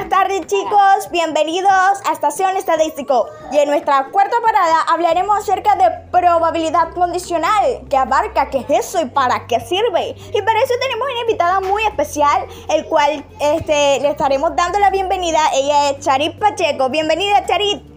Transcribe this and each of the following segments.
buenas tardes chicos, bienvenidos a Estación Estadístico y en nuestra cuarta parada hablaremos acerca de probabilidad condicional, que abarca qué es eso y para qué sirve. Y para eso tenemos una invitada muy especial, el cual este, le estaremos dando la bienvenida, ella es Charit Pacheco. Bienvenida Charit.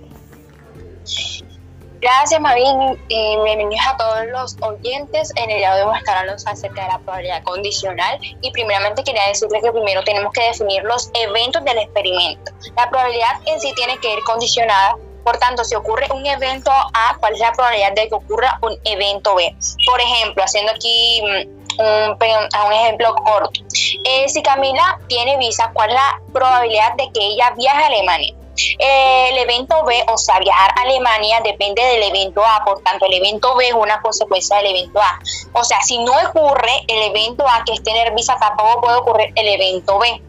Gracias, Marín. y bienvenidos a todos los oyentes. En el día de hoy vamos a estar hablando acerca de la probabilidad condicional. Y primeramente quería decirles que primero tenemos que definir los eventos del experimento. La probabilidad en sí tiene que ir condicionada. Por tanto, si ocurre un evento A, ¿cuál es la probabilidad de que ocurra un evento B? Por ejemplo, haciendo aquí mm, un, un ejemplo corto. Eh, si Camila tiene visa, ¿cuál es la probabilidad de que ella viaje a Alemania? El evento B, o sea, viajar a Alemania depende del evento A, por tanto el evento B es una consecuencia del evento A. O sea, si no ocurre el evento A, que es tener visa, tampoco puede ocurrir el evento B.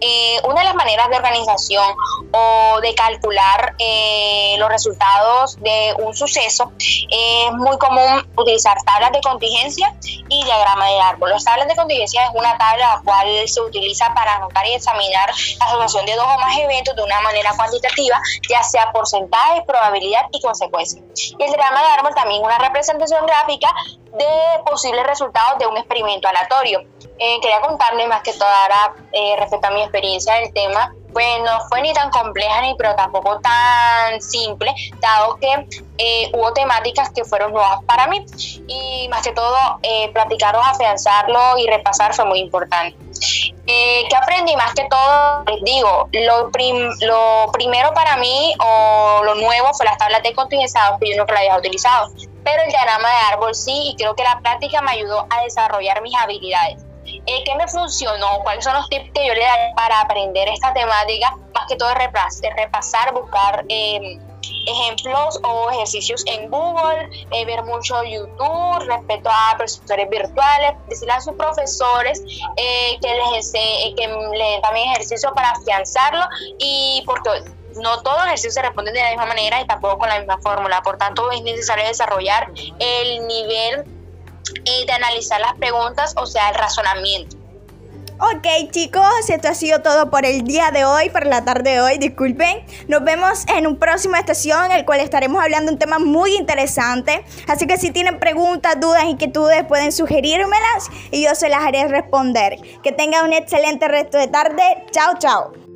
Eh, una de las maneras de organización o de calcular eh, los resultados de un suceso es muy común utilizar tablas de contingencia y diagrama de árbol. Las tablas de contingencia es una tabla la cual se utiliza para anotar y examinar la asociación de dos o más eventos de una manera cuantitativa, ya sea porcentaje, probabilidad y consecuencia. Y el diagrama de árbol también es una representación gráfica de posibles resultados de un experimento aleatorio. Eh, quería contarles más que todo ahora eh, respecto a mi experiencia del tema, pues no fue ni tan compleja ni pero tampoco tan simple, dado que eh, hubo temáticas que fueron nuevas para mí y más que todo eh, platicarlos, afianzarlo y repasar fue muy importante. Eh, ¿Qué aprendí? Más que todo, les digo, lo, lo primero para mí o lo nuevo fue las tablas de contingencia, que yo nunca la había utilizado, pero el diagrama de árbol sí y creo que la práctica me ayudó a desarrollar mis habilidades. Eh, ¿Qué me funcionó? ¿Cuáles son los tips que yo le daría para aprender esta temática? Más que todo de repasar, buscar em, ejemplos o ejercicios en Google, eh, ver mucho YouTube respecto a profesores virtuales, decirle a sus profesores eh, que les que den también ejercicio para afianzarlo y porque no todos los ejercicios se responden de la misma manera y tampoco con la misma fórmula. Por tanto, es necesario desarrollar el nivel y de analizar las preguntas, o sea, el razonamiento. Ok chicos, esto ha sido todo por el día de hoy, por la tarde de hoy, disculpen. Nos vemos en un próximo estación en el cual estaremos hablando de un tema muy interesante. Así que si tienen preguntas, dudas, inquietudes, pueden sugerírmelas y yo se las haré responder. Que tengan un excelente resto de tarde. Chao, chao.